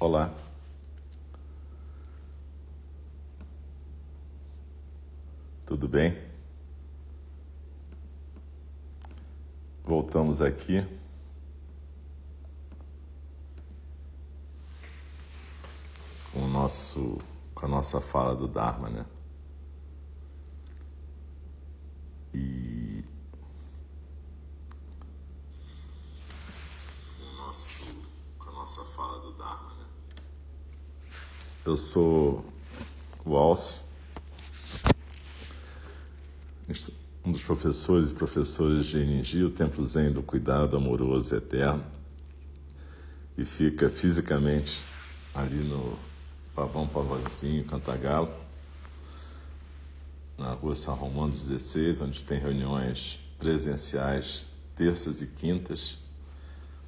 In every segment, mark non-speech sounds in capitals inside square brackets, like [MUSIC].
Olá. Tudo bem? Voltamos aqui. Com, o nosso, com a nossa fala do Dharma, né? Eu sou o Alcio, um dos professores e professores de Energia, o Templo Zen do Cuidado Amoroso e Eterno, que fica fisicamente ali no Pavão Pavãozinho, Cantagalo, na rua São Romano 16, onde tem reuniões presenciais terças e quintas,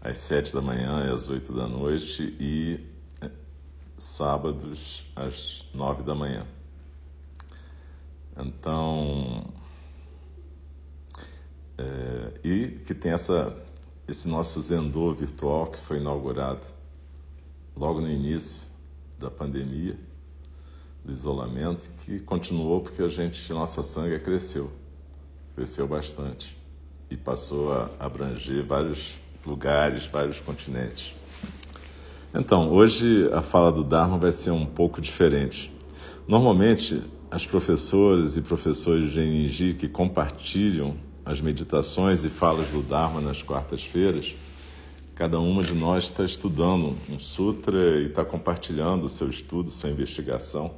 às sete da manhã e às oito da noite, e sábados às nove da manhã. Então, é, e que tem essa, esse nosso Zendô virtual que foi inaugurado logo no início da pandemia, do isolamento, que continuou porque a gente, nossa sangue cresceu, cresceu bastante e passou a abranger vários lugares, vários continentes. Então, hoje a fala do Dharma vai ser um pouco diferente. Normalmente, as professoras e professores de GNG que compartilham as meditações e falas do Dharma nas quartas-feiras, cada uma de nós está estudando um sutra e está compartilhando o seu estudo, sua investigação.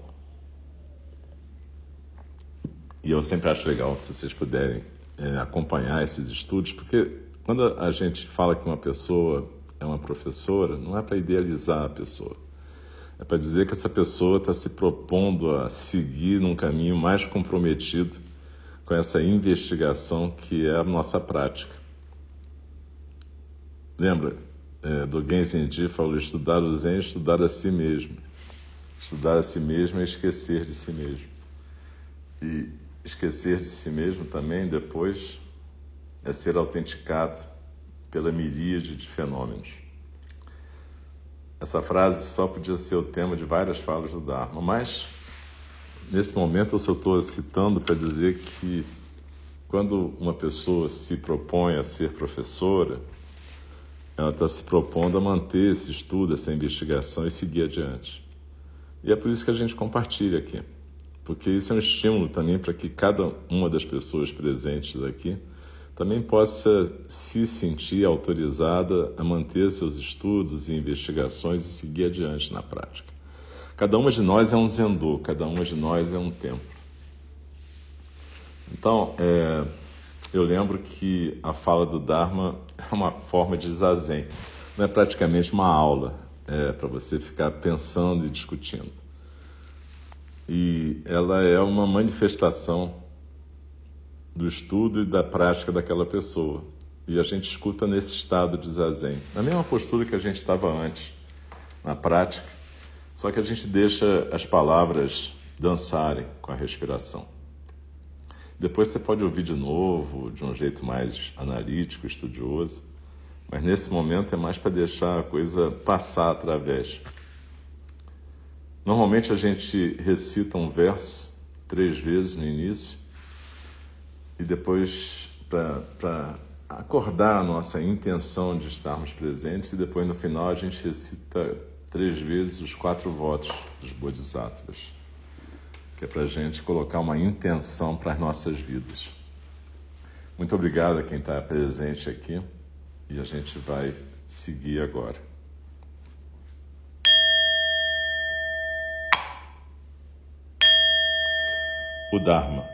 E eu sempre acho legal se vocês puderem é, acompanhar esses estudos, porque quando a gente fala que uma pessoa é uma professora, não é para idealizar a pessoa. É para dizer que essa pessoa está se propondo a seguir num caminho mais comprometido com essa investigação que é a nossa prática. Lembra é, do Genzen Ji falou estudar o Zen, estudar a si mesmo. Estudar a si mesmo é esquecer de si mesmo. E esquecer de si mesmo também depois é ser autenticado pela miríade de fenômenos. Essa frase só podia ser o tema de várias falas do Dharma, mas Nesse momento, eu só estou citando para dizer que quando uma pessoa se propõe a ser professora, ela está se propondo a manter esse estudo, essa investigação e seguir adiante. E é por isso que a gente compartilha aqui, porque isso é um estímulo também para que cada uma das pessoas presentes aqui também possa se sentir autorizada a manter seus estudos e investigações e seguir adiante na prática. Cada uma de nós é um zendô, cada uma de nós é um templo. Então, é, eu lembro que a fala do Dharma é uma forma de zazen, não é praticamente uma aula é, para você ficar pensando e discutindo. E ela é uma manifestação do estudo e da prática daquela pessoa. E a gente escuta nesse estado de zazen, na mesma postura que a gente estava antes, na prática só que a gente deixa as palavras dançarem com a respiração. Depois você pode ouvir de novo, de um jeito mais analítico, estudioso, mas nesse momento é mais para deixar a coisa passar através. Normalmente a gente recita um verso três vezes no início e depois para acordar a nossa intenção de estarmos presentes e depois no final a gente recita três vezes os quatro votos dos Bodhisattvas, que é para a gente colocar uma intenção para as nossas vidas. Muito obrigado a quem está presente aqui e a gente vai seguir agora. O Dharma,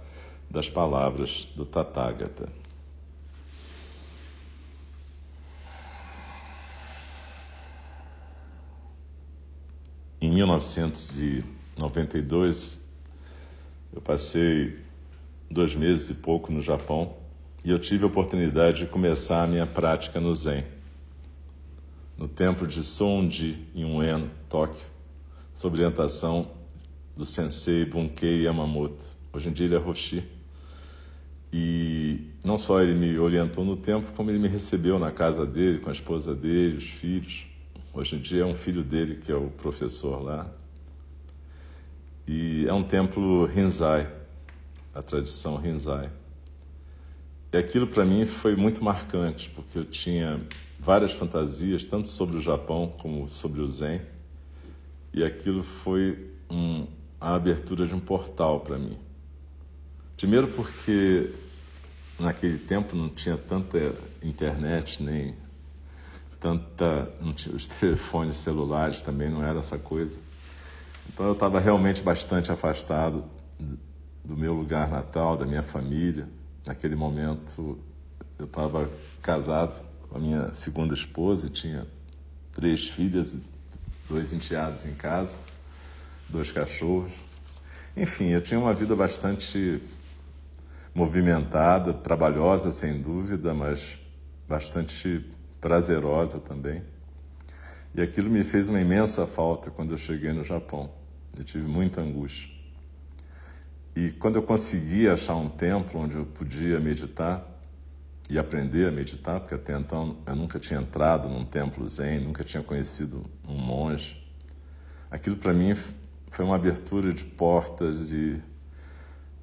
das palavras do Tathagata. Em 1992, eu passei dois meses e pouco no Japão e eu tive a oportunidade de começar a minha prática no Zen, no templo de Sonji, em Ueno, Tóquio sob orientação do sensei Bunkei Yamamoto. Hoje em dia ele é Roshi. E não só ele me orientou no tempo, como ele me recebeu na casa dele, com a esposa dele, os filhos. Hoje em dia é um filho dele que é o professor lá. E é um templo Rinzai, a tradição Rinzai. E aquilo para mim foi muito marcante, porque eu tinha várias fantasias, tanto sobre o Japão como sobre o Zen e aquilo foi um, a abertura de um portal para mim. Primeiro porque naquele tempo não tinha tanta internet, nem tanta. Tinha, os [LAUGHS] telefones celulares também não era essa coisa. Então eu estava realmente bastante afastado do meu lugar natal, da minha família. Naquele momento eu estava casado com a minha segunda esposa tinha três filhas dois enteados em casa, dois cachorros. Enfim, eu tinha uma vida bastante movimentada, trabalhosa, sem dúvida, mas bastante prazerosa também. E aquilo me fez uma imensa falta quando eu cheguei no Japão. Eu tive muita angústia. E quando eu consegui achar um templo onde eu podia meditar, e aprender a meditar, porque até então eu nunca tinha entrado num templo zen, nunca tinha conhecido um monge. Aquilo para mim foi uma abertura de portas e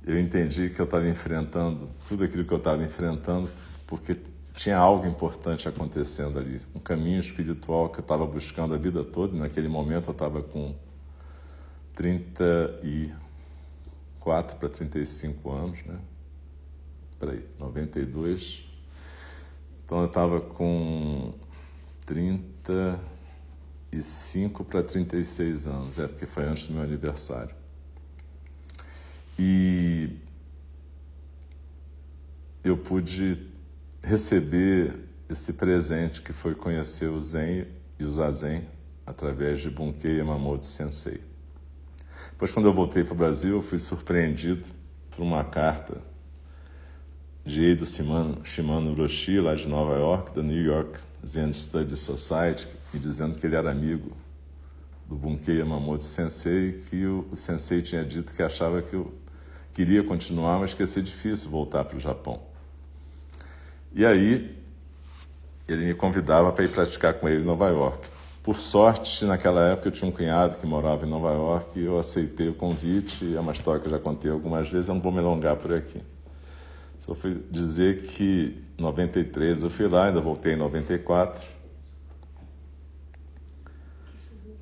eu entendi que eu estava enfrentando tudo aquilo que eu estava enfrentando porque tinha algo importante acontecendo ali, um caminho espiritual que eu estava buscando a vida toda. Naquele momento eu estava com 34 para 35 anos, né? Peraí, 92, então eu estava com 35 para 36 anos, é porque foi antes do meu aniversário. E eu pude receber esse presente que foi conhecer o Zen e o Zazen através de Bunkei Yamamoto Sensei. Depois, quando eu voltei para o Brasil, eu fui surpreendido por uma carta de Eido Shimano, Shimano Roshi, lá de Nova York, da New York Zen Study Society, me dizendo que ele era amigo do Bunkei Yamamoto Sensei, que o, o sensei tinha dito que achava que eu queria continuar, mas que ia ser difícil voltar para o Japão. E aí ele me convidava para ir praticar com ele em Nova York. Por sorte, naquela época eu tinha um cunhado que morava em Nova York e eu aceitei o convite. É uma história que eu já contei algumas vezes, eu não vou me alongar por aqui. Só fui dizer que em 93 eu fui lá, ainda voltei em 94.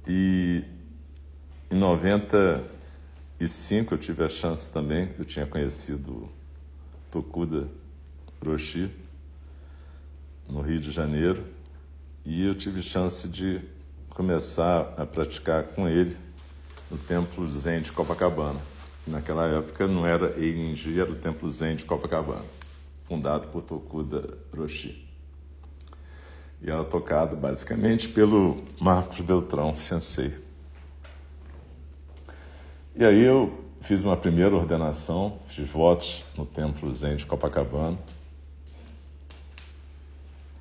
E em 95 eu tive a chance também, eu tinha conhecido Tokuda Roshi no Rio de Janeiro e eu tive chance de começar a praticar com ele no Templo Zen de Copacabana. Naquela época não era Eirinji, era o Templo Zen de Copacabana, fundado por Tokuda Roshi. E era tocado basicamente pelo Marcos Beltrão Sensei. E aí eu fiz uma primeira ordenação, fiz votos no Templo Zen de Copacabana.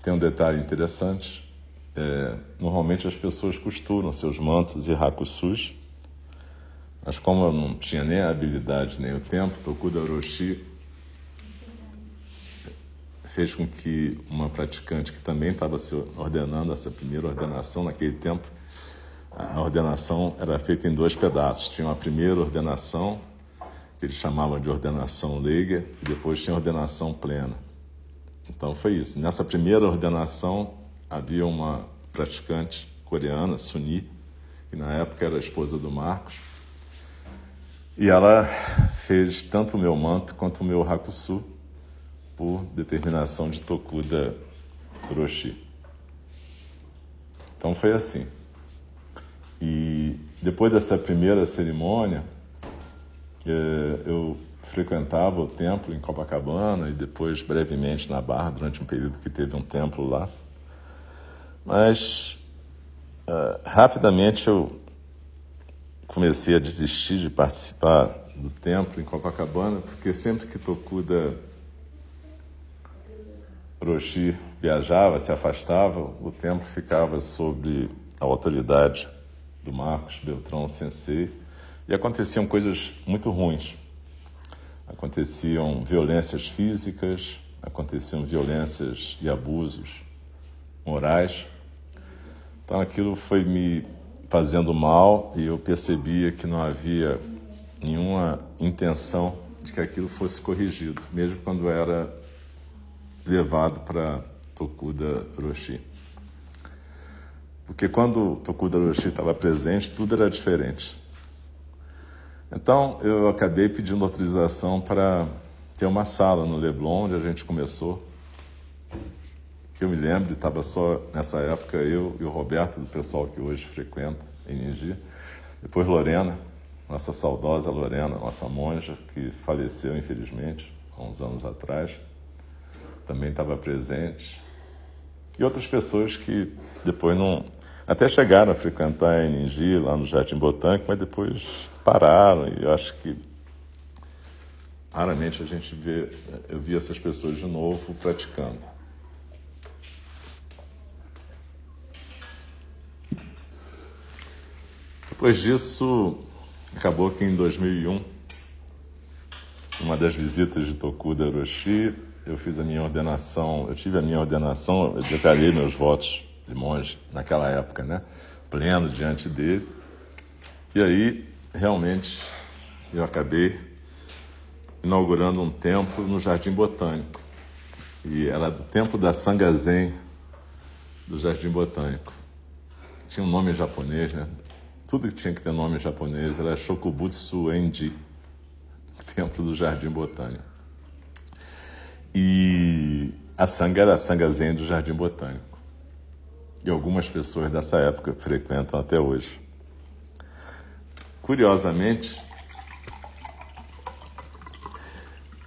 Tem um detalhe interessante, é, normalmente as pessoas costuram seus mantos e hakusus mas como eu não tinha nem a habilidade nem o tempo, Tokuda Orochi fez com que uma praticante que também estava se ordenando essa primeira ordenação naquele tempo, a ordenação era feita em dois pedaços. Tinha uma primeira ordenação, que eles chamavam de ordenação leiga, e depois tinha ordenação plena. Então foi isso. Nessa primeira ordenação havia uma praticante coreana, Suni, que na época era a esposa do Marcos, E ela fez tanto o meu manto quanto o meu hakusu por determinação de Tokuda Kuroshi. Então foi assim. E depois dessa primeira cerimônia, eh, eu frequentava o templo em Copacabana e depois brevemente na Barra, durante um período que teve um templo lá. Mas uh, rapidamente eu comecei a desistir de participar do templo em Copacabana, porque sempre que Tokuda Roshi viajava, se afastava, o templo ficava sob a autoridade do Marcos Beltrão Sensei e aconteciam coisas muito ruins. Aconteciam violências físicas, aconteciam violências e abusos morais. Então aquilo foi me fazendo mal e eu percebia que não havia nenhuma intenção de que aquilo fosse corrigido, mesmo quando era levado para Tokuda Roshi. Porque quando Tokuda Roshi estava presente, tudo era diferente. Então eu acabei pedindo autorização para ter uma sala no Leblon, onde a gente começou. Que eu me lembro, estava só nessa época eu e o Roberto, do pessoal que hoje frequenta em Nigi. Depois Lorena, nossa saudosa Lorena, nossa monja, que faleceu infelizmente há uns anos atrás, também estava presente. E outras pessoas que depois não. Até chegaram a frequentar a Nigi lá no Jardim Botânico, mas depois pararam. E eu acho que raramente a gente vê, eu vi essas pessoas de novo praticando. Depois disso, acabou que em 2001, uma das visitas de Tokuda Roshi, eu fiz a minha ordenação, eu tive a minha ordenação, eu declarei meus votos de monge naquela época, né? Pleno diante dele. E aí realmente eu acabei inaugurando um templo no Jardim Botânico. E era do Templo da Sangazen do Jardim Botânico. Tinha um nome japonês, né? Tudo que tinha que ter nome japonês era Shokubutsu Enji, [LAUGHS] Templo do Jardim Botânico. E a sanga era a Sangazen do Jardim Botânico. E algumas pessoas dessa época frequentam até hoje. Curiosamente,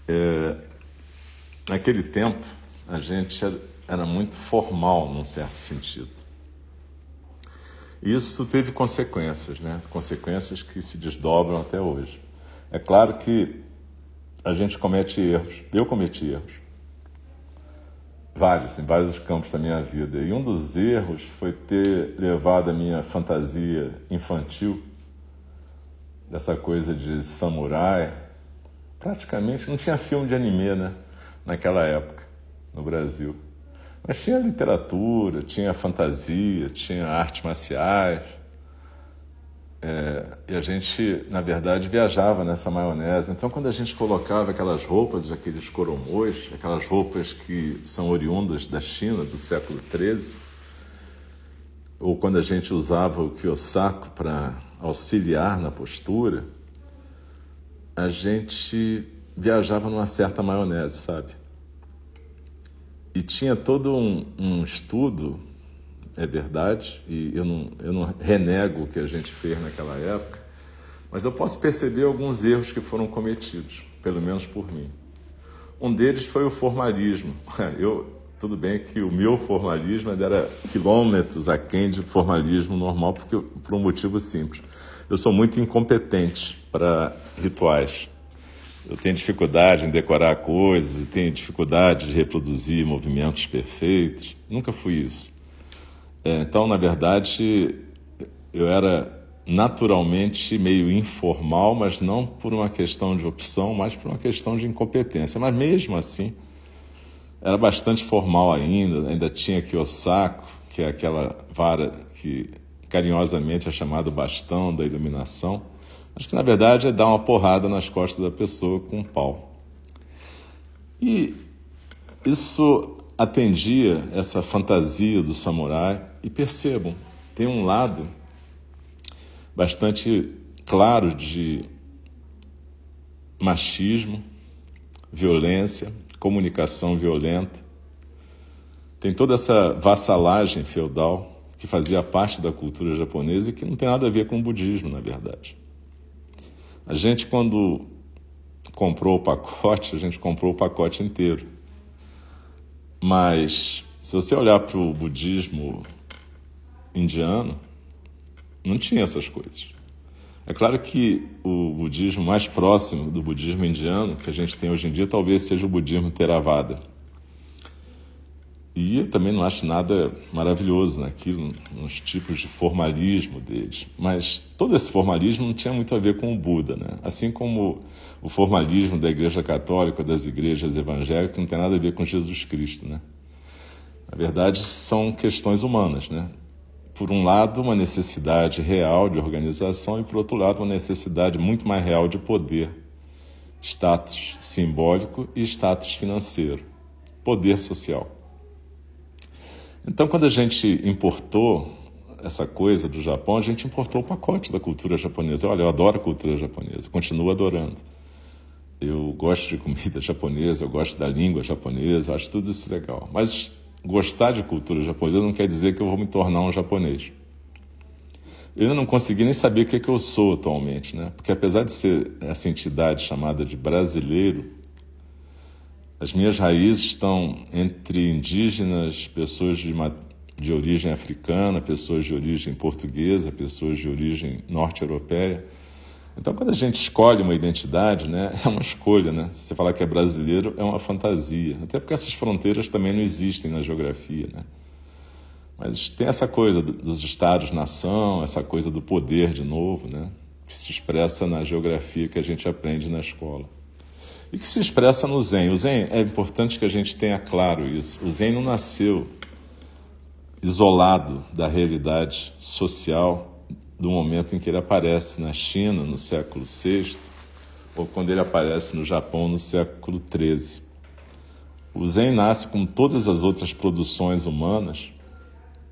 é, naquele tempo a gente era muito formal num certo sentido. Isso teve consequências, né? Consequências que se desdobram até hoje. É claro que a gente comete erros. Eu cometi erros. Vários, em vários campos da minha vida. E um dos erros foi ter levado a minha fantasia infantil dessa coisa de samurai. Praticamente não tinha filme de anime, né? Naquela época, no Brasil. Mas tinha literatura, tinha fantasia, tinha artes marciais. É, e a gente, na verdade, viajava nessa maionese. Então, quando a gente colocava aquelas roupas, aqueles coromões, aquelas roupas que são oriundas da China do século XIII, ou quando a gente usava o kiyosako para auxiliar na postura, a gente viajava numa certa maionese, sabe? E tinha todo um, um estudo, é verdade, e eu não, eu não renego o que a gente fez naquela época, mas eu posso perceber alguns erros que foram cometidos, pelo menos por mim. Um deles foi o formalismo. [LAUGHS] Eu, tudo bem que o meu formalismo era quilômetros aquém de formalismo normal, porque, por um motivo simples. Eu sou muito incompetente para rituais. Eu tenho dificuldade em decorar coisas, tenho dificuldade de reproduzir movimentos perfeitos. Nunca fui isso. É, então, na verdade, eu era naturalmente meio informal, mas não por uma questão de opção, mas por uma questão de incompetência. Mas mesmo assim, era bastante formal ainda, ainda tinha Kiyosako, que é aquela vara que carinhosamente é chamado bastão da iluminação, acho que na verdade é dar uma porrada nas costas da pessoa com um pau. E isso atendia essa fantasia do samurai, e percebam, tem um lado bastante claro de machismo, violência, comunicação violenta. Tem toda essa vassalagem feudal que fazia parte da cultura japonesa e que não tem nada a ver com o budismo, na verdade. A gente, quando comprou o pacote, a gente comprou o pacote inteiro. Mas, se você olhar para o budismo indiano, não tinha essas coisas. É claro que o budismo mais próximo do budismo indiano que a gente tem hoje em dia talvez seja o budismo Theravada. E eu também não acho nada maravilhoso naquilo, nos tipos de formalismo deles. Mas todo esse formalismo não tinha muito a ver com o Buda, né? Assim como o formalismo da Igreja Católica, das igrejas evangélicas, não tem nada a ver com Jesus Cristo, né? Na verdade, são questões humanas, né? Por um lado, uma necessidade real de organização e, por outro lado, uma necessidade muito mais real de poder, status simbólico e status financeiro, poder social. Então, quando a gente importou essa coisa do Japão, a gente importou o pacote da cultura japonesa. Olha, eu adoro a cultura japonesa, continuo adorando. Eu gosto de comida [LAUGHS] japonesa, eu gosto da língua japonesa, acho tudo isso legal. Mas gostar de cultura japonesa não quer dizer que eu vou me tornar um japonês. Eu não consegui nem saber o que, é que eu sou atualmente, né? Porque apesar de ser essa entidade chamada de brasileiro, as minhas raízes estão entre indígenas, pessoas de, de origem africana, pessoas de origem portuguesa, pessoas de origem norte-europeia. Então, quando a gente escolhe uma identidade, né, [LAUGHS] é uma escolha. Né? Se você falar que é brasileiro, é uma fantasia. Até porque essas fronteiras também não existem na geografia. Né? Mas tem essa coisa dos estados-nação, essa coisa do poder, de novo, né? que se expressa na geografia que a gente aprende na escola e que se expressa no Zen. O Zen é importante que a gente tenha claro isso. O Zen não nasceu isolado da realidade social do momento em que ele aparece na China no século VI ou quando ele aparece no Japão no século XIII. O Zen nasce com todas as outras produções humanas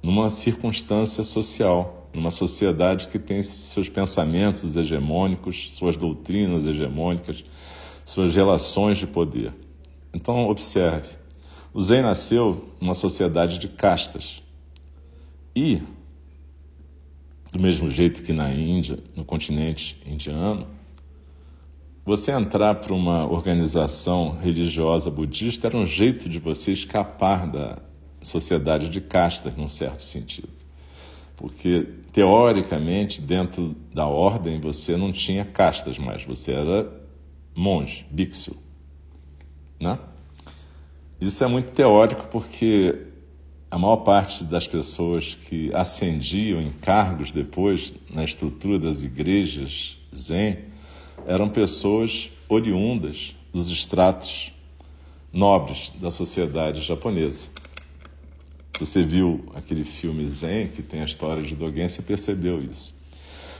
numa circunstância social, numa sociedade que tem seus pensamentos hegemônicos, suas doutrinas hegemônicas, suas relações de poder. Então, observe: o Zen nasceu numa sociedade de castas. E, do mesmo jeito que na Índia, no continente indiano, você entrar para uma organização religiosa budista era um jeito de você escapar da sociedade de castas, num certo sentido. Porque, teoricamente, dentro da ordem, você não tinha castas mais, você era monge, bixu. Né? Isso é muito teórico porque a maior parte das pessoas que ascendiam em cargos depois na estrutura das igrejas zen eram pessoas oriundas dos estratos nobres da sociedade japonesa. Você viu aquele filme Zen, que tem a história de Dogen, você percebeu isso.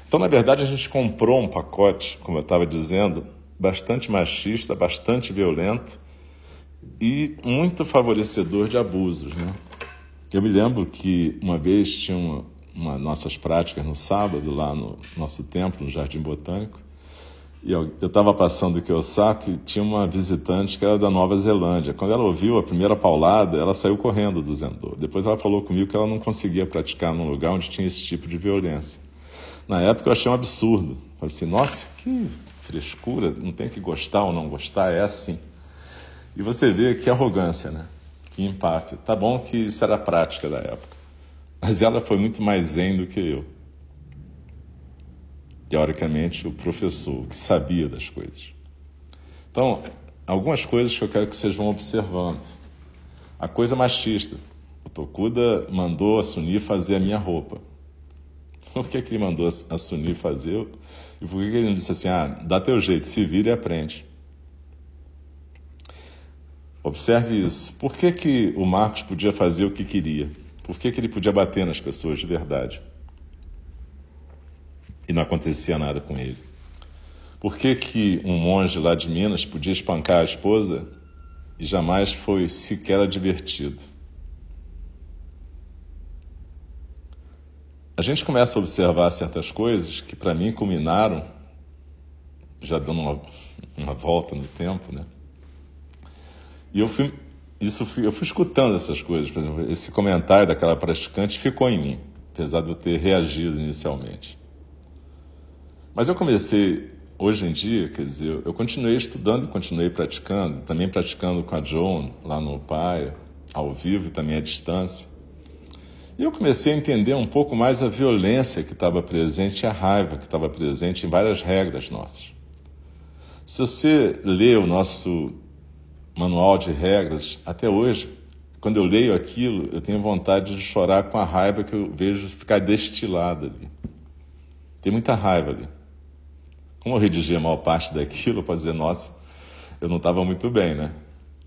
Então, na verdade, a gente comprou um pacote, como eu estava dizendo, bastante machista, bastante violento e muito favorecedor de abusos. Né? Eu me lembro que uma vez tinha uma, uma nossas práticas no sábado, lá no nosso templo, no Jardim Botânico, e eu estava passando aqui Osaka e tinha uma visitante que era da Nova Zelândia. Quando ela ouviu a primeira paulada, ela saiu correndo do Zendô. Depois ela falou comigo que ela não conseguia praticar num lugar onde tinha esse tipo de violência. Na época eu achei um absurdo. Falei assim, nossa, que frescura, não tem que gostar ou não gostar, é assim. E você vê que arrogância, né? Que empate. Tá bom que isso era a prática da época, mas ela foi muito mais zen do que eu. Teoricamente, o professor, que sabia das coisas. Então, algumas coisas que eu quero que vocês vão observando. A coisa machista. O Tokuda mandou a Suni fazer a minha roupa. [LAUGHS] Por que, que ele mandou a Suni fazer? E por que, que ele não disse assim, ah, dá teu jeito, se vira e aprende? Observe isso. Por que, que o Marcos podia fazer o que queria? Por que, que ele podia bater nas pessoas de verdade? E não acontecia nada com ele. Por que, que um monge lá de Minas podia espancar a esposa e jamais foi sequer divertido? a gente começa a observar certas coisas que para mim culminaram já dando uma, uma volta no tempo, né? E eu fui, isso fui, eu fui escutando essas coisas, por exemplo, esse comentário daquela praticante ficou em mim, apesar de eu ter reagido inicialmente. Mas eu comecei, hoje em dia, quer dizer, eu continuei estudando e continuei praticando, também praticando com a Joan lá no Pai, ao vivo e também à distância. E eu comecei a entender um pouco mais a violência que estava presente e a raiva que estava presente em várias regras nossas. Se você lê o nosso manual de regras, até hoje, quando eu leio aquilo, eu tenho vontade de chorar com a raiva que eu vejo ficar destilada ali. Tem muita raiva ali. Como eu redigi a maior parte daquilo, pode dizer, nossa, eu não estava muito bem, né?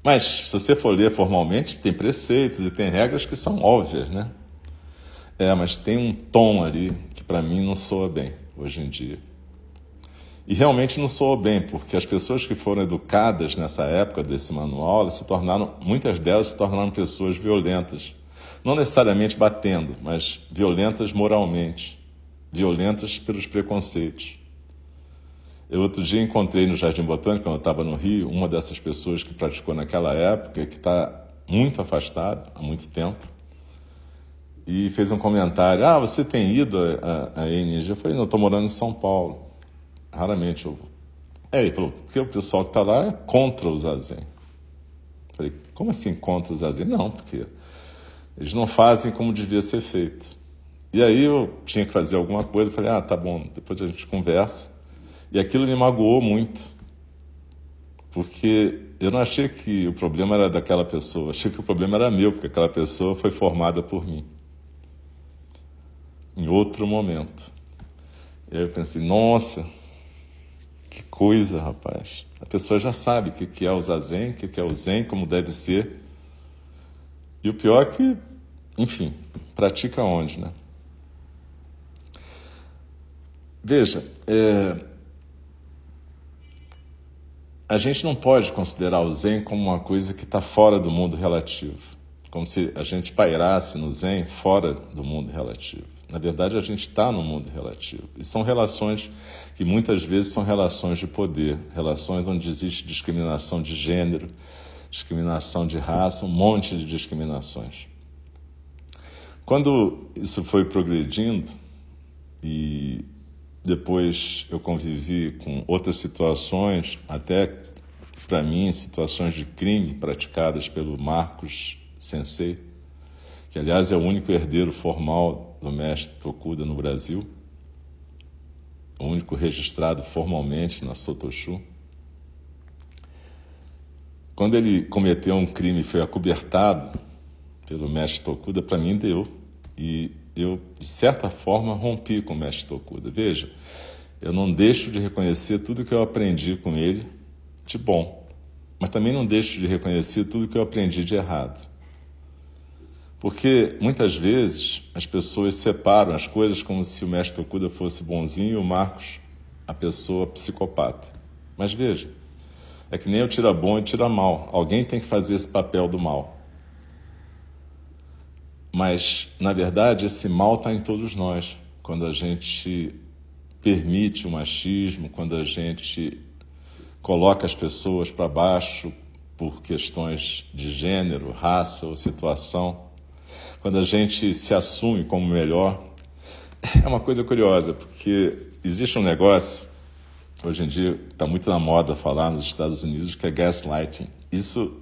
Mas, se você for ler formalmente, tem preceitos e tem regras que são óbvias, né? É, mas tem um tom ali que para mim não soa bem hoje em dia. E realmente não soou bem, porque as pessoas que foram educadas nessa época desse manual, se tornaram, muitas delas se tornaram pessoas violentas. Não necessariamente batendo, mas violentas moralmente, violentas pelos preconceitos. Eu outro dia encontrei no Jardim Botânico, quando eu estava no Rio, uma dessas pessoas que praticou naquela época, que está muito afastado há muito tempo, e fez um comentário: Ah, você tem ido a, a, a Eu falei: Não, estou morando em São Paulo. Raramente eu. É, ele falou, porque o pessoal que está lá é contra o zazen. Falei, como assim contra o zazen? Não, porque eles não fazem como devia ser feito. E aí eu tinha que fazer alguma coisa, falei, ah, tá bom, depois a gente conversa. E aquilo me magoou muito, porque eu não achei que o problema era daquela pessoa, achei que o problema era meu, porque aquela pessoa foi formada por mim. Em outro momento. E aí eu pensei, nossa, que coisa, rapaz. A pessoa já sabe o que é o zazen, o que é o zen, como deve ser. E o pior é que, enfim, pratica onde, né? Veja, é... a gente não pode considerar o zen como uma coisa que está fora do mundo relativo, como se a gente pairasse no zen fora do mundo relativo. Na verdade, a gente está no mundo relativo. E são relações que muitas vezes são relações de poder, relações onde existe discriminação de gênero, discriminação de raça, um monte de discriminações. Quando isso foi progredindo e depois eu convivi com outras situações, até para mim situações de crime praticadas pelo Marcos Sensei, que aliás é o único herdeiro formal do mestre Tokuda no Brasil, o único registrado formalmente na Sotoshu. Quando ele cometeu um crime e foi acobertado pelo mestre Tokuda, para mim deu. E eu, de certa forma, rompi com o mestre Tokuda. Veja, eu não deixo de reconhecer tudo que eu aprendi com ele de bom, mas também não deixo de reconhecer tudo que eu aprendi de errado. Porque muitas vezes as pessoas separam as coisas como se o mestre Okuda fosse bonzinho e o Marcos a pessoa psicopata. Mas veja, é que nem eu tira bom e tira mal. Alguém tem que fazer esse papel do mal. Mas, na verdade, esse mal está em todos nós. Quando a gente permite o machismo, quando a gente coloca as pessoas para baixo por questões de gênero, raça ou situação quando a gente se assume como melhor, é uma coisa curiosa, porque existe um negócio, hoje em dia está muito na moda falar nos Estados Unidos, que é gaslighting. Isso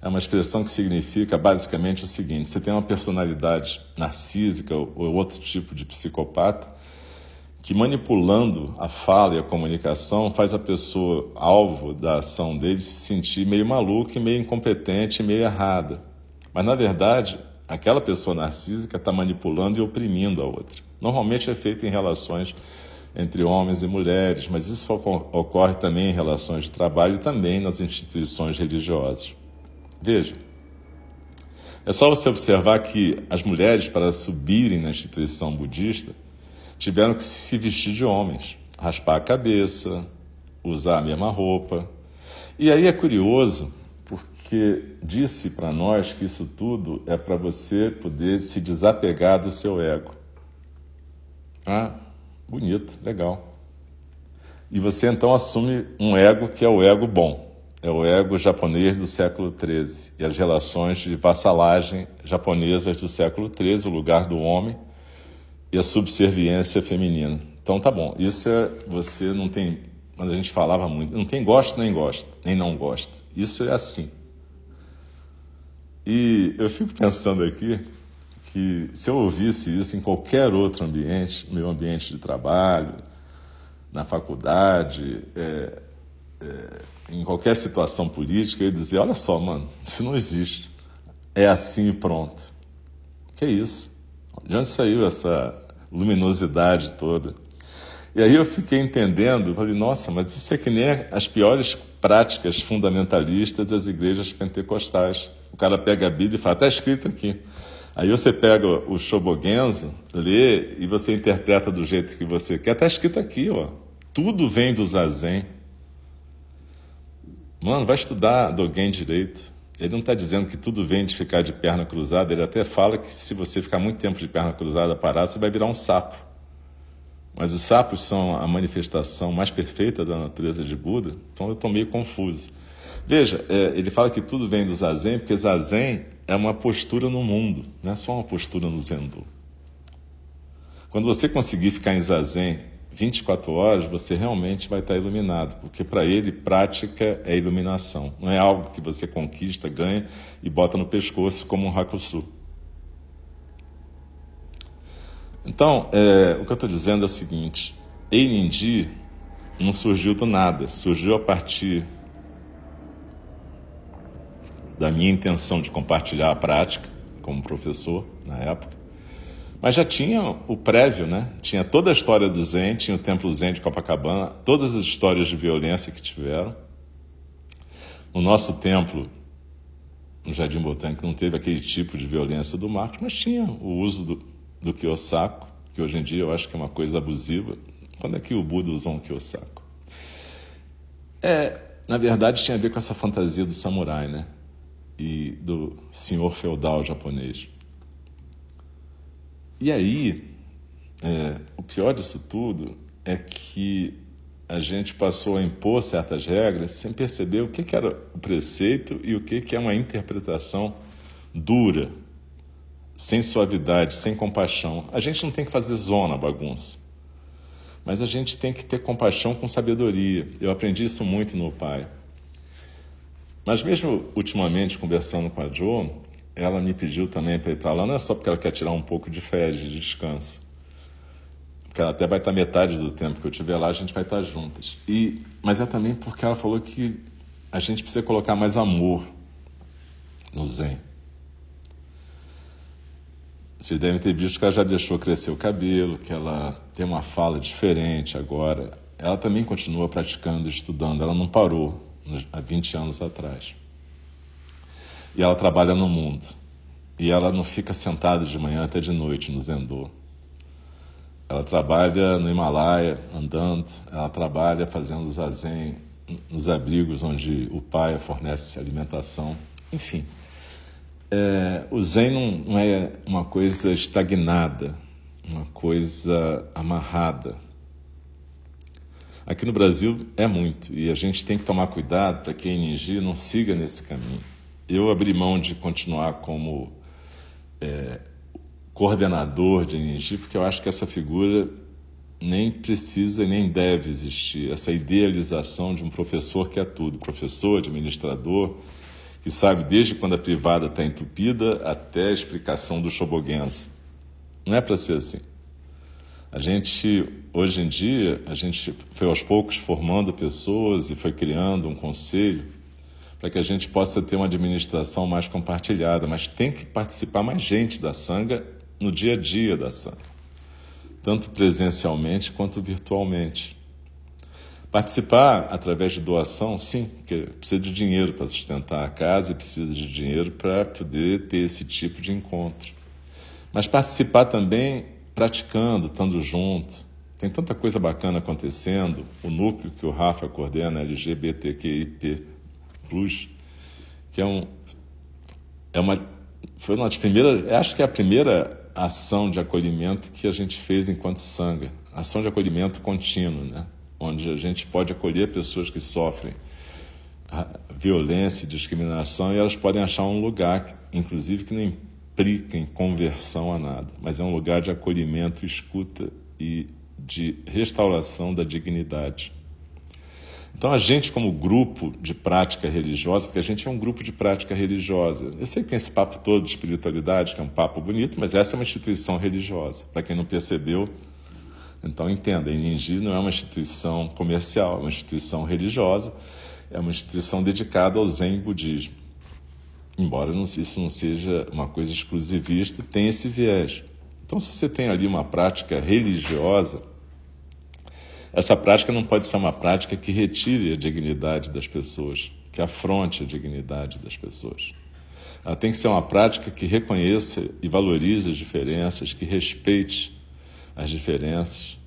é uma expressão que significa basicamente o seguinte: você tem uma personalidade narcísica ou outro tipo de psicopata que manipulando a fala e a comunicação faz a pessoa alvo da ação dele se sentir meio maluca, meio incompetente, meio errada. Mas na verdade aquela pessoa narcísica está manipulando e oprimindo a outra. Normalmente é feito em relações entre homens e mulheres, mas isso ocorre também em relações de trabalho e também nas instituições religiosas. Veja, é só você observar que as mulheres, para subirem na instituição budista, tiveram que se vestir de homens, raspar a cabeça, usar a mesma roupa. E aí é curioso porque disse para nós que isso tudo é para você poder se desapegar do seu ego. Ah, bonito, legal. E você então assume um ego que é o ego bom, é o ego japonês do século XIII e as relações de vassalagem japonesas do século XIII, o lugar do homem e a subserviência feminina. Então tá bom, isso é você não tem, quando a gente falava muito, não tem gosto nem gosta, nem não gosta. Isso é assim. E eu fico pensando aqui que se eu ouvisse isso em qualquer outro ambiente, meu ambiente de trabalho, na faculdade, é, é, em qualquer situação política, eu ia dizer: olha só, mano, isso não existe. É assim e pronto. Que isso? De onde saiu essa luminosidade toda? E aí eu fiquei entendendo, falei, nossa, mas isso é que nem as piores práticas fundamentalistas das igrejas pentecostais. O cara pega a Bíblia e fala, está escrito aqui. Aí você pega o Shobogenzo, lê e você interpreta do jeito que você quer. Está escrito aqui, ó. Tudo vem do Zazen. Mano, vai estudar Dogen direito. Ele não está dizendo que tudo vem de ficar de perna cruzada. Ele até fala que se você ficar muito tempo de perna cruzada parado, você vai virar um sapo. Mas os sapos são a manifestação mais perfeita da natureza de Buda. Então eu estou meio confuso. Veja, é, ele fala que tudo vem do Zazen, porque Zazen é uma postura no mundo, não é só uma postura no Zendo. Quando você conseguir ficar em Zazen 24 horas, você realmente vai estar iluminado, porque para ele prática é iluminação, não é algo que você conquista, ganha e bota no pescoço como um Hakusu. Então, é, o que eu estou dizendo é o seguinte: Einindi não surgiu do nada, surgiu a partir da minha intenção de compartilhar a prática como professor na época. Mas já tinha o prévio, né? Tinha toda a história do Zen, tinha o Templo Zen de Copacabana, todas as histórias de violência que tiveram. No nosso templo, no Jardim Botânico, não teve aquele tipo de violência do Marcos, mas tinha o uso do, do Kiyosako, que hoje em dia eu acho que é uma coisa abusiva. Quando é que o Buda usou um Kiyosako? É, na verdade, tinha a ver com essa fantasia do samurai, né? E do senhor feudal japonês. E aí, é, o pior disso tudo é que a gente passou a impor certas regras sem perceber o que, que era o preceito e o que, que é uma interpretação dura, sem suavidade, sem compaixão. A gente não tem que fazer zona, bagunça. Mas a gente tem que ter compaixão com sabedoria. Eu aprendi isso muito no pai. Mas mesmo ultimamente, conversando com a Jo, ela me pediu também para ir para lá, não é só porque ela quer tirar um pouco de férias, de descanso. Porque ela até vai estar metade do tempo que eu estiver lá, a gente vai estar juntas. E, mas é também porque ela falou que a gente precisa colocar mais amor no Zen. Vocês devem ter visto que ela já deixou crescer o cabelo, que ela tem uma fala diferente agora. Ela também continua praticando, estudando, ela não parou há 20 anos atrás. E ela trabalha no mundo. E ela não fica sentada de manhã até de noite no Zendô. Ela trabalha no Himalaia, andando, ela trabalha fazendo zazen nos abrigos onde o pai fornece alimentação. Enfim, é, o Zen não, não é uma coisa estagnada, uma coisa amarrada Aqui no Brasil é muito e a gente tem que tomar cuidado para que a energia não siga nesse caminho. Eu abri mão de continuar como é, coordenador de energia porque eu acho que essa figura nem precisa nem deve existir. Essa idealização de um professor que é tudo, professor, administrador, que sabe desde quando a privada está entupida até a explicação do Shobogenzo. Não é para ser assim. A gente, hoje em dia, a gente foi aos poucos formando pessoas e foi criando um conselho para que a gente possa ter uma administração mais compartilhada, mas tem que participar mais gente da sanga no dia a dia da sanga, tanto presencialmente quanto virtualmente. Participar através de doação, sim, porque precisa de dinheiro para sustentar a casa e precisa de dinheiro para poder ter esse tipo de encontro. Mas participar também praticando, estando junto. Tem tanta coisa bacana acontecendo. O núcleo que o Rafa coordena, LGBTQIP, que é um. É uma, foi uma das primeiras. Acho que é a primeira ação de acolhimento que a gente fez enquanto sanga. Ação de acolhimento contínuo, né? onde a gente pode acolher pessoas que sofrem violência e discriminação e elas podem achar um lugar, inclusive, que não implica em conversão a nada, mas é um lugar de acolhimento, escuta e de restauração da dignidade. Então, a gente, como grupo de prática religiosa, porque a gente é um grupo de prática religiosa, eu sei que tem esse papo todo de espiritualidade, que é um papo bonito, mas essa é uma instituição religiosa. Para quem não percebeu, então entenda: a Iningi não é uma instituição comercial, é uma instituição religiosa, é uma instituição dedicada ao Zen budismo. Embora não, isso não seja uma coisa exclusivista, tem esse viés. Então, se você tem ali uma prática religiosa, essa prática não pode ser uma prática que retire a dignidade das pessoas, que afronte a dignidade das pessoas. Ela tem que ser uma prática que reconheça e valorize as diferenças, que respeite as diferenças.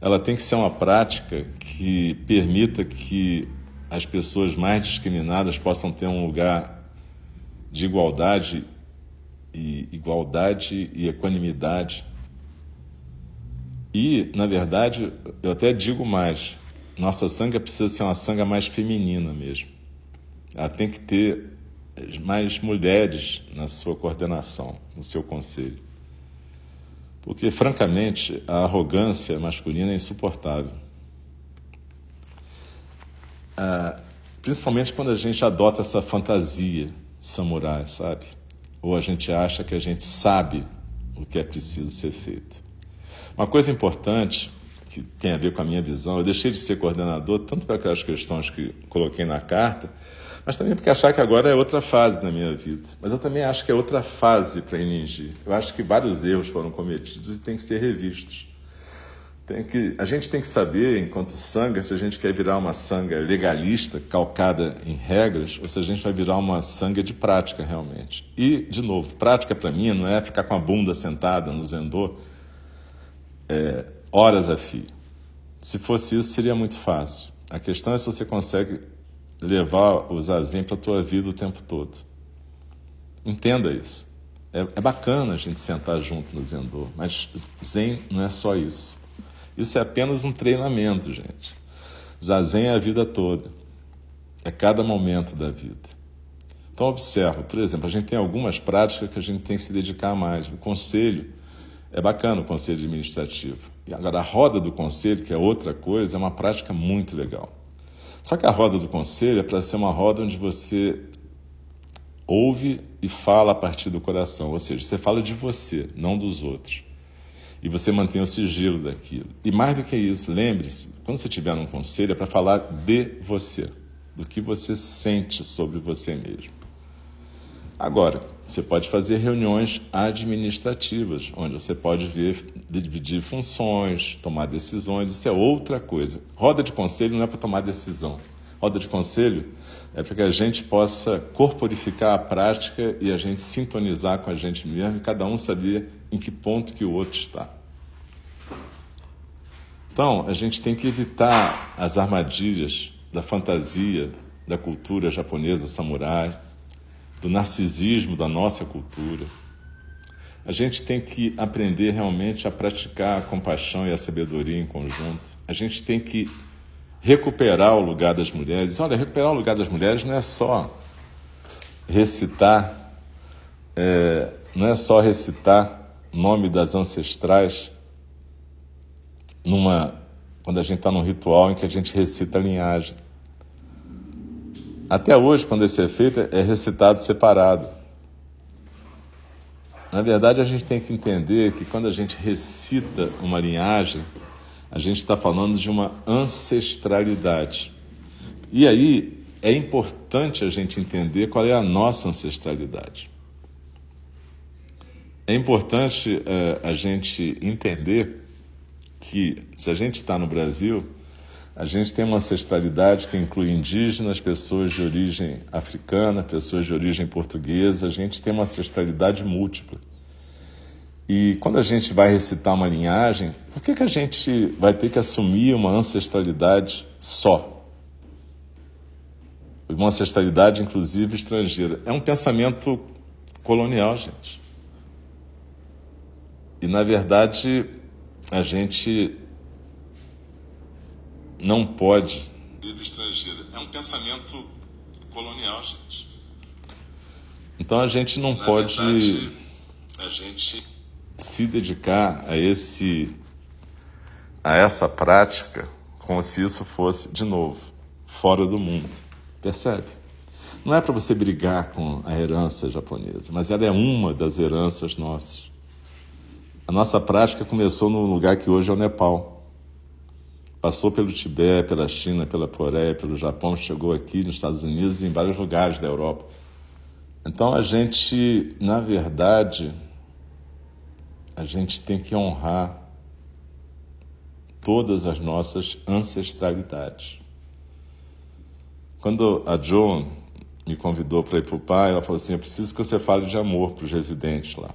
Ela tem que ser uma prática que permita que as pessoas mais discriminadas possam ter um lugar de igualdade e igualdade e equanimidade e, na verdade, eu até digo mais: nossa sanga precisa ser uma sanga mais feminina mesmo. Ela tem que ter mais mulheres na sua coordenação, no seu conselho. Porque, francamente, a arrogância masculina é insuportável. Ah, principalmente quando a gente adota essa fantasia samurai, sabe? Ou a gente acha que a gente sabe o que é preciso ser feito. Uma coisa importante que tem a ver com a minha visão, eu deixei de ser coordenador tanto para aquelas questões que coloquei na carta, mas também porque achar que agora é outra fase na minha vida. Mas eu também acho que é outra fase para Iningi. Eu acho que vários erros foram cometidos e têm que ser revistos. Tem que, a gente tem que saber, enquanto sanga, se a gente quer virar uma sanga legalista, calcada em regras, ou se a gente vai virar uma sanga de prática realmente. E, de novo, prática para mim não é ficar com a bunda sentada no zendô é, horas a fio. Se fosse isso, seria muito fácil. A questão é se você consegue levar o zazen para a tua vida o tempo todo. Entenda isso. É, é, bacana a gente sentar junto no Zendô, mas Zen não é só isso. Isso é apenas um treinamento, gente. Zazen é a vida toda. É cada momento da vida. Então, observa, por exemplo, a gente tem algumas práticas que a gente tem que se dedicar mais. O conselho é bacana o conselho administrativo. E agora, a roda do conselho, que é outra coisa, é uma prática muito legal. Só que a roda do conselho é para ser uma roda onde você ouve e fala a partir do coração, ou seja, você fala de você, não dos outros. E você mantém o sigilo daquilo. E mais do que isso, lembre-se, quando você estiver num conselho, é para falar de você, do que você sente sobre você mesmo. Agora, você pode fazer reuniões administrativas, onde você pode ver, dividir funções, tomar decisões, isso é outra coisa. Roda de conselho não é para tomar decisão. Roda de conselho é para que a gente possa corporificar a prática e a gente sintonizar com a gente mesmo e cada um saber em que ponto que o outro está. Então, a gente tem que evitar as armadilhas da fantasia da cultura japonesa samurai, do narcisismo da nossa cultura. A gente tem que aprender realmente a praticar a compaixão e a sabedoria em conjunto. A gente tem que recuperar o lugar das mulheres. Olha, recuperar o lugar das mulheres não é só recitar, é, não é só recitar nome das ancestrais numa quando a gente está num ritual em que a gente recita a linhagem. Até hoje, quando esse é feito, é recitado separado. Na verdade, a gente tem que entender que quando a gente recita uma linhagem, a gente está falando de uma ancestralidade. E aí é importante a gente entender qual é a nossa ancestralidade. É importante é, a gente entender que, se a gente está no Brasil, a gente tem uma ancestralidade que inclui indígenas, pessoas de origem africana, pessoas de origem portuguesa. A gente tem uma ancestralidade múltipla. E quando a gente vai recitar uma linhagem, por que, que a gente vai ter que assumir uma ancestralidade só? Uma ancestralidade, inclusive, estrangeira. É um pensamento colonial, gente. E, na verdade, a gente não pode. Vida estrangeira. É um pensamento colonial, gente. Então a gente não Na pode. Verdade, a gente se dedicar a esse a essa prática como se isso fosse de novo fora do mundo. Percebe? Não é para você brigar com a herança japonesa, mas ela é uma das heranças nossas. Nossa prática começou no lugar que hoje é o Nepal. Passou pelo Tibete, pela China, pela Coreia, pelo Japão, chegou aqui nos Estados Unidos e em vários lugares da Europa. Então a gente, na verdade, a gente tem que honrar todas as nossas ancestralidades. Quando a Joan me convidou para ir para o pai, ela falou assim: Eu preciso que você fale de amor para os residentes lá.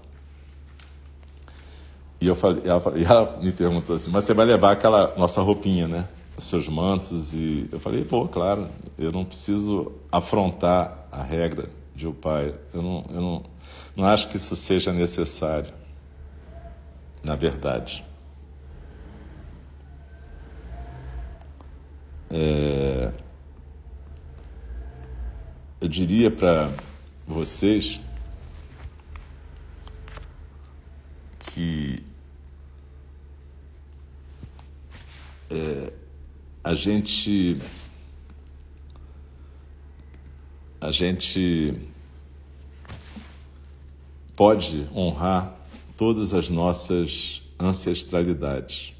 E, eu falei, ela, [LAUGHS] e ela me perguntou assim: Mas você vai levar aquela nossa roupinha, né? Os seus mantos? E eu falei: Pô, claro, eu não preciso afrontar a regra de o pai. Eu não, eu não, não acho que isso seja necessário, na verdade. É, eu diria para vocês que é, a gente a gente pode honrar todas as nossas ancestralidades.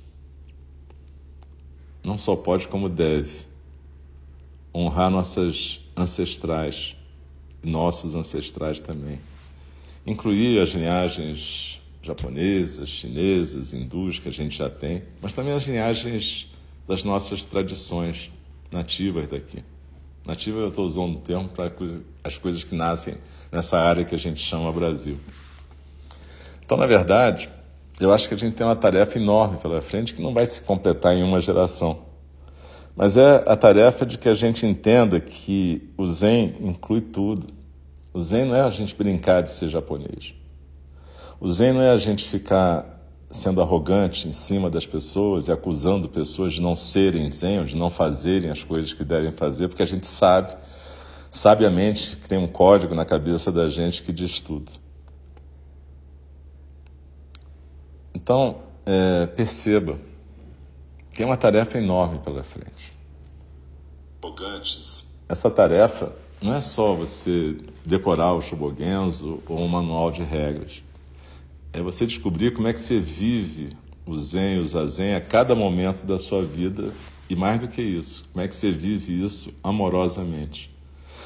Não só pode, como deve honrar nossas ancestrais, nossos ancestrais também. Incluir as linhagens japonesas, chinesas, hindus que a gente já tem, mas também as linhagens das nossas tradições nativas daqui. Nativa eu estou usando o termo para as coisas que nascem nessa área que a gente chama Brasil. Então, na verdade, eu acho que a gente tem uma tarefa enorme pela frente que não vai se completar em uma geração. Mas é a tarefa de que a gente entenda que o Zen inclui tudo. O Zen não é a gente brincar de ser japonês. O Zen não é a gente ficar sendo arrogante em cima das pessoas e acusando pessoas de não serem Zen de não fazerem as coisas que devem fazer, porque a gente sabe, sabiamente, tem um código na cabeça da gente que diz tudo. Então, é, perceba, tem uma tarefa enorme pela frente. Essa tarefa não é só você decorar o Shobogenzo ou um manual de regras. É você descobrir como é que você vive o Zen o Zazen a cada momento da sua vida e mais do que isso, como é que você vive isso amorosamente.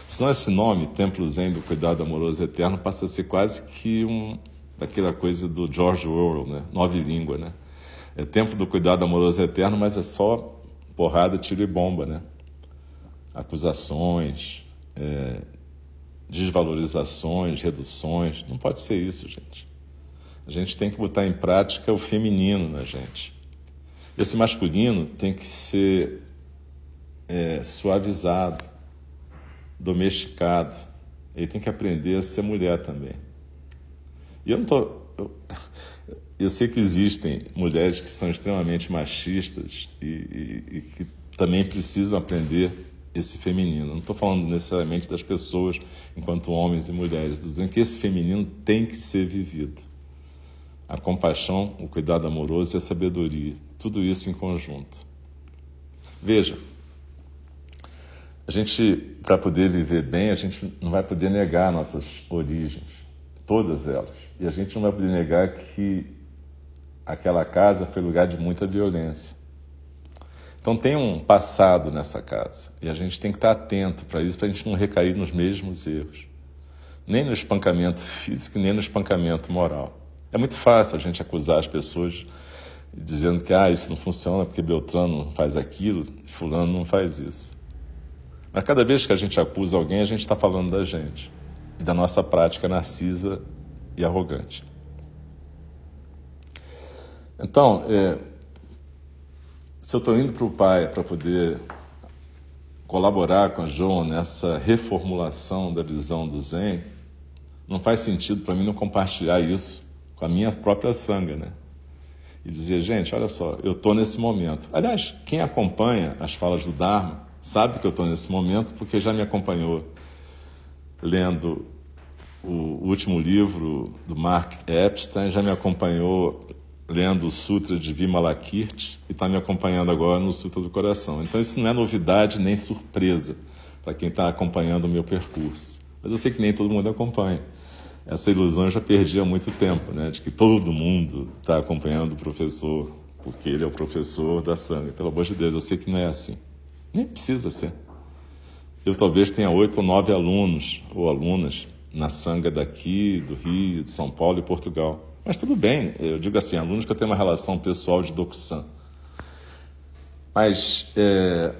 Senão esse nome, Templo Zen do Cuidado Amoroso Eterno, passa a ser quase que um daquela coisa do George Orwell, né? Nove língua, né? é tempo do cuidado amoroso eterno, mas é só porrada, tiro e bomba, né? Acusações, é, desvalorizações, reduções. Não pode ser isso, gente. A gente tem que botar em prática o feminino na gente. Esse masculino tem que ser é, suavizado, domesticado. Ele tem que aprender a ser mulher também. E eu não estou. Eu sei que existem mulheres que são extremamente machistas e, e, e que também precisam aprender esse feminino. Não estou falando necessariamente das pessoas enquanto homens e mulheres, estou dizendo que esse feminino tem que ser vivido. A compaixão, o cuidado amoroso e a sabedoria, tudo isso em conjunto. Veja, a gente, para poder viver bem, a gente não vai poder negar nossas origens, todas elas. E a gente não vai poder negar que aquela casa foi lugar de muita violência. Então tem um passado nessa casa e a gente tem que estar atento para isso, para a gente não recair nos mesmos erros. Nem no espancamento físico, nem no espancamento moral. É muito fácil a gente acusar as pessoas dizendo que ah, isso não funciona porque Beltrano não faz aquilo, Fulano não faz isso. Mas cada vez que a gente acusa alguém, a gente está falando da gente e da nossa prática narcisa e arrogante. Então, é, se eu estou indo para o pai para poder colaborar com a João nessa reformulação da visão do Zen, não faz sentido para mim não compartilhar isso com a minha própria sanga, né? e dizia, gente, olha só, eu estou nesse momento. Aliás, quem acompanha as falas do Dharma sabe que eu estou nesse momento porque já me acompanhou lendo o último livro do Mark Epstein, já me acompanhou lendo o Sutra de Vimalakirti e está me acompanhando agora no Sutra do Coração. Então isso não é novidade nem surpresa para quem está acompanhando o meu percurso. Mas eu sei que nem todo mundo acompanha. Essa ilusão eu já perdi há muito tempo, né? De que todo mundo está acompanhando o professor, porque ele é o professor da sangue. Pelo amor de Deus, eu sei que não é assim. Nem precisa ser. Eu talvez tenha oito ou nove alunos ou alunas na sanga daqui, do Rio, de São Paulo e Portugal. Mas tudo bem, eu digo assim, alunos que eu tenho uma relação pessoal de Dokusan. Mas é,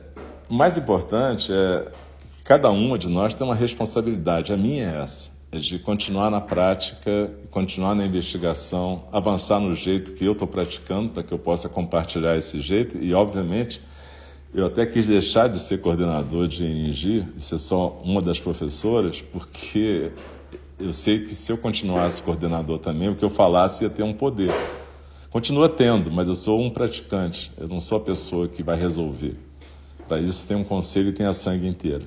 o mais importante é que cada uma de nós tem uma responsabilidade. A minha é essa, de continuar na prática, continuar na investigação, avançar no jeito que eu estou praticando para que eu possa compartilhar esse jeito e, obviamente, eu até quis deixar de ser coordenador de ENG e ser só uma das professoras, porque eu sei que se eu continuasse coordenador também, o que eu falasse ia ter um poder. Continua tendo, mas eu sou um praticante, eu não sou a pessoa que vai resolver. Para isso tem um conselho e tem a sangue inteira.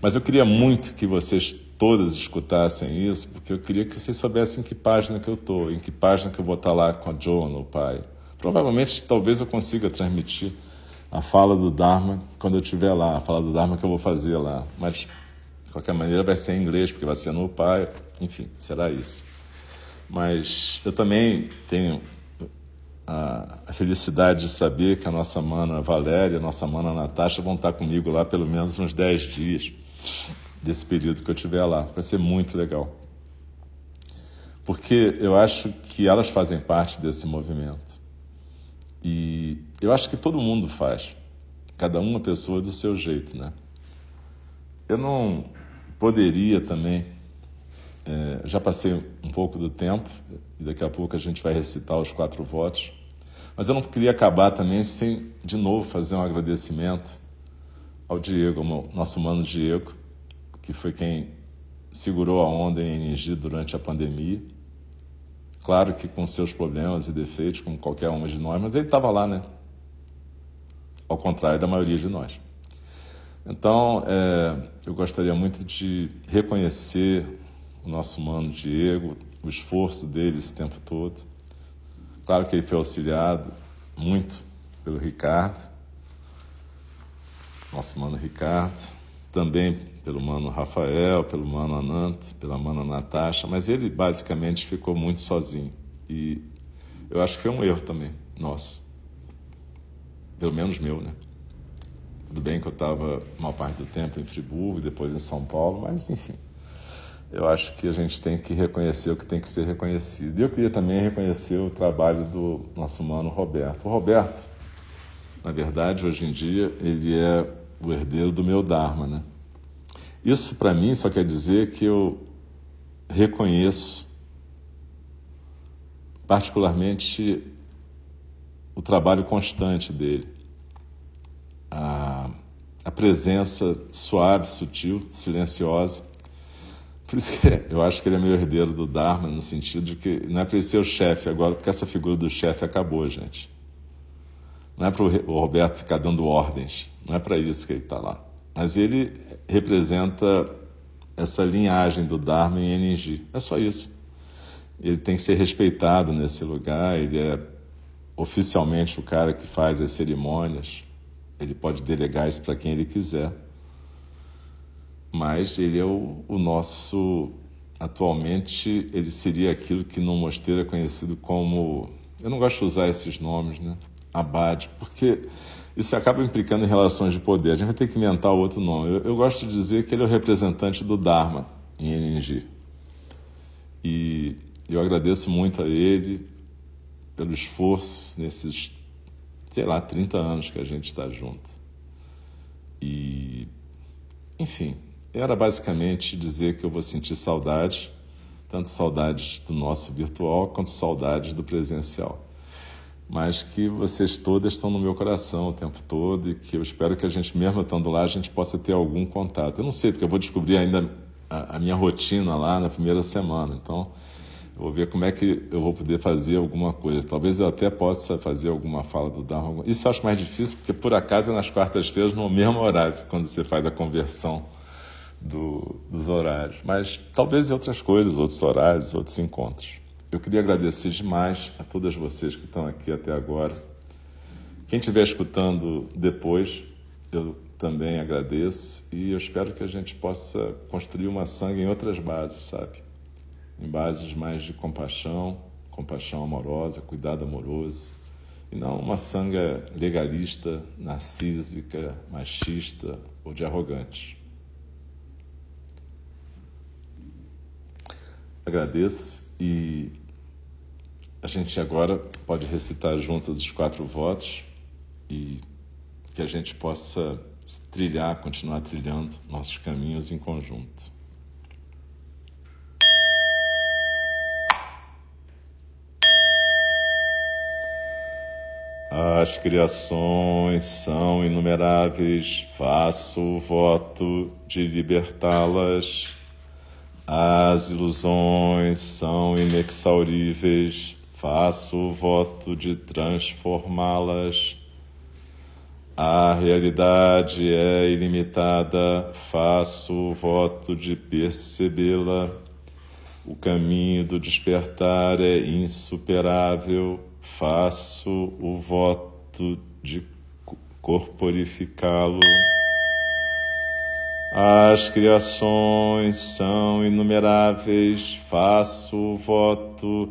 Mas eu queria muito que vocês todas escutassem isso, porque eu queria que vocês soubessem em que página que eu estou, em que página que eu vou estar lá com a Joan, o pai. Provavelmente, talvez eu consiga transmitir a fala do Dharma quando eu estiver lá, a fala do Dharma que eu vou fazer lá. Mas, de qualquer maneira, vai ser em inglês, porque vai ser no pai, enfim, será isso. Mas eu também tenho a, felicidade de saber que a nossa mana Valéria, a nossa mana Natasha vão estar comigo lá pelo menos uns 10 dias desse período que eu estiver lá. Vai ser muito legal. Porque eu acho que elas fazem parte desse movimento. E eu acho que todo mundo faz, cada uma pessoa do seu jeito, né? Eu não poderia também, é, já passei um pouco do tempo, e daqui a pouco a gente vai recitar os quatro votos, mas eu não queria acabar também sem, de novo, fazer um agradecimento ao Diego, ao nosso mano Diego, que foi quem segurou a onda em energia durante a pandemia Claro que com seus problemas e defeitos, como qualquer um de nós, mas ele estava lá, né? Ao contrário da maioria de nós. Então, é, eu gostaria muito de reconhecer o nosso mano Diego, o esforço dele esse tempo todo. Claro que ele foi auxiliado muito pelo Ricardo, nosso mano Ricardo, também pelo mano Rafael, pelo mano Anant, pela mana Natasha, mas ele basicamente ficou muito sozinho. E eu acho que foi um erro também, nosso. Pelo menos meu, né? Tudo bem que eu estava uma parte do tempo em Friburgo e depois em São Paulo, mas enfim. Eu acho que a gente tem que reconhecer o que tem que ser reconhecido. E eu queria também reconhecer o trabalho do nosso mano Roberto. O Roberto, na verdade, hoje em dia, ele é o herdeiro do meu Dharma, né? Isso para mim só quer dizer que eu reconheço particularmente o trabalho constante dele, a, a presença suave, sutil, silenciosa. Por isso que [LAUGHS] eu acho que ele é meu herdeiro do Dharma, no sentido de que não é para ele ser o chefe agora, porque essa figura do chefe acabou, gente. Não é para o Roberto ficar dando ordens, não é para isso que ele está lá. Mas ele representa essa linhagem do Dharma em energia. É só isso. Ele tem que ser respeitado nesse lugar, ele é oficialmente o cara que faz as cerimônias, ele pode delegar isso para quem ele quiser. Mas ele é o, o nosso. Atualmente, ele seria aquilo que no mosteiro é conhecido como. Eu não gosto de usar esses nomes, né? Abade, porque isso acaba implicando em relações de poder. A gente vai ter que inventar outro nome. Eu, eu gosto de dizer que ele é o representante do Dharma em NG. E eu agradeço muito a ele pelo esforço nesses, sei lá, 30 anos que a gente está junto. E, enfim, era basicamente dizer que eu vou sentir saudade, tanto saudades do nosso virtual quanto saudades do presencial mas que vocês todas estão no meu coração o tempo todo e que eu espero que a gente, mesmo estando lá, a gente possa ter algum contato. Eu não sei, porque eu vou descobrir ainda a, a minha rotina lá na primeira semana, então Vou ver como é que eu vou poder fazer alguma coisa. Talvez eu até possa fazer alguma fala do Dharma. Isso eu acho mais difícil, porque por acaso é nas quartas-feiras, no mesmo horário, quando você faz a conversão do, dos horários. Mas talvez outras coisas, outros horários, outros encontros. Eu queria agradecer demais a todas vocês que estão aqui até agora. Quem estiver escutando depois, eu também agradeço e eu espero que a gente possa construir uma sangue em outras bases, sabe? em bases mais de compaixão, compaixão amorosa, cuidado amoroso, e não uma sanga legalista, narcísica, machista ou de arrogante. Agradeço e a gente agora pode recitar juntos os quatro votos e que a gente possa trilhar, continuar trilhando nossos caminhos em conjunto. As criações são inumeráveis, faço o voto de libertá-las. As ilusões são inexauríveis, faço o voto de transformá-las. A realidade é ilimitada, faço o voto de percebê-la. O caminho do despertar é insuperável, faço o voto de corporificá-lo. As criações são inumeráveis, faço o voto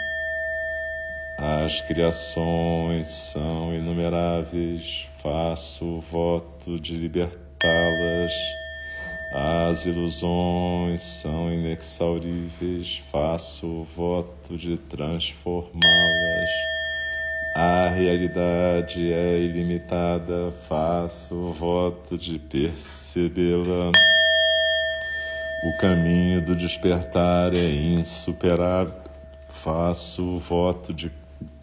As criações são inumeráveis, faço o voto de libertá-las. As ilusões são inexauríveis, faço o voto de transformá-las. A realidade é ilimitada, faço o voto de percebê-la. O caminho do despertar é insuperável, faço o voto de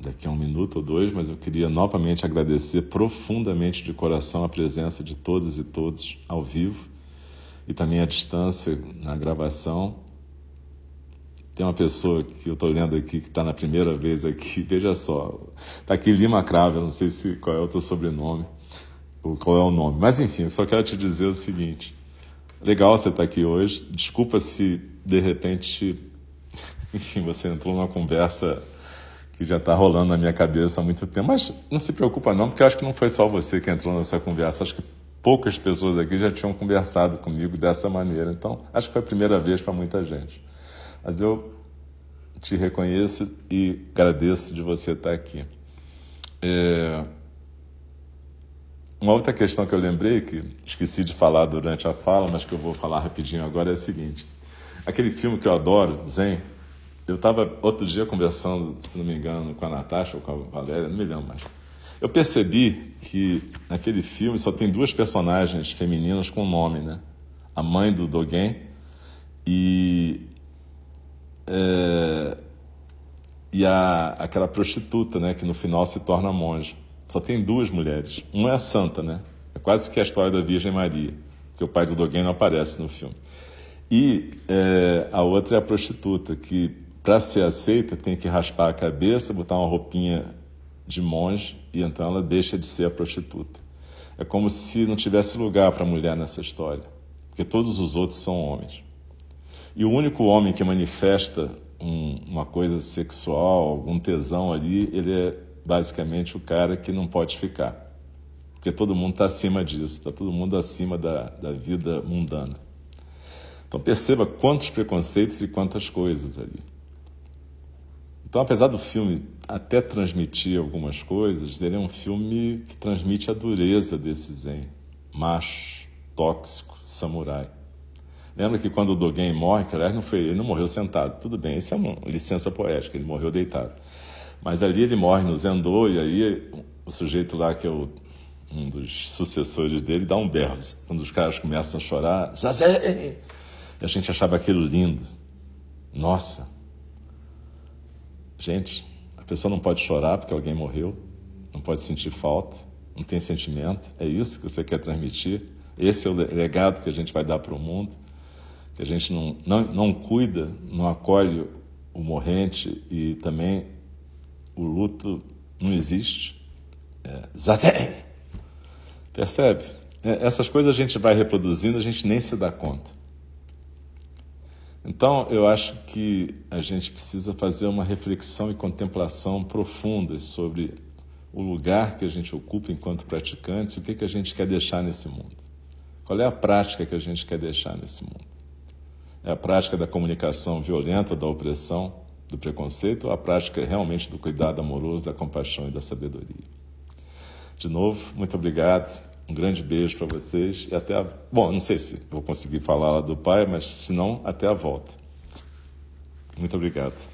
daqui a um minuto ou dois, mas eu queria novamente agradecer profundamente de coração a presença de todas e todos ao vivo e também a distância na gravação. Tem uma pessoa que eu estou lendo aqui que está na primeira vez aqui, [LAUGHS] veja só, está aqui Lima Cravo, não sei se qual é o teu sobrenome, ou qual é o nome, mas enfim, eu só quero te dizer o seguinte: legal você estar tá aqui hoje, desculpa se de repente, [LAUGHS] enfim, você entrou numa conversa que já está rolando na minha cabeça há muito tempo. Mas não se preocupa não, porque eu acho que não foi só você que entrou nessa conversa. Acho que poucas pessoas aqui já tinham conversado comigo dessa maneira. Então, acho que foi a primeira vez para muita gente. Mas eu te reconheço e agradeço de você estar aqui. É... Uma outra questão que eu lembrei, que esqueci de falar durante a fala, mas que eu vou falar rapidinho agora, é a seguinte. Aquele filme que eu adoro, Zen, eu estava outro dia conversando, se não me engano, com a Natasha ou com a Valéria, não me lembro mais. Eu percebi que naquele filme só tem duas personagens femininas com nome, né? A mãe do Dogen e é, e a, aquela prostituta, né? Que no final se torna monja. Só tem duas mulheres. Uma é a santa, né? É quase que a história da Virgem Maria, que o pai do Dogen não aparece no filme. E é, a outra é a prostituta, que para ser aceita, tem que raspar a cabeça, botar uma roupinha de monge e então ela deixa de ser a prostituta. É como se não tivesse lugar para a mulher nessa história, porque todos os outros são homens. E o único homem que manifesta um, uma coisa sexual, algum tesão ali, ele é basicamente o cara que não pode ficar. porque todo mundo está acima disso, está todo mundo acima da, da vida mundana. Então perceba quantos preconceitos e quantas coisas ali. Então, apesar do filme até transmitir algumas coisas, ele é um filme que transmite a dureza desse Zen, macho, tóxico, samurai. Lembra que quando o Dogen morre, que aliás não foi, ele não morreu sentado, tudo bem, isso é uma licença poética, ele morreu deitado. Mas ali ele morre no Zendô, e aí o sujeito lá, que é o, um dos sucessores dele, dá um berro. Quando os caras começam a chorar, Zazé! E a gente achava aquilo lindo. Nossa! Gente, a pessoa não pode chorar porque alguém morreu, não pode sentir falta, não tem sentimento. É isso que você quer transmitir? Esse é o legado que a gente vai dar para o mundo? Que a gente não, não, não cuida, não acolhe o morrente e também o luto não existe. É, zazé! Percebe? É, essas coisas a gente vai reproduzindo, a gente nem se dá conta. Então, eu acho que a gente precisa fazer uma reflexão e contemplação profundas sobre o lugar que a gente ocupa enquanto praticantes o que, que a gente quer deixar nesse mundo. Qual é a prática que a gente quer deixar nesse mundo? É a prática da comunicação violenta, da opressão, do preconceito ou a prática realmente do cuidado amoroso, da compaixão e da sabedoria. De novo, muito obrigado. Um grande beijo para vocês e até a. Bom, não sei se vou conseguir falar lá do pai, mas se não, até a volta. Muito obrigado.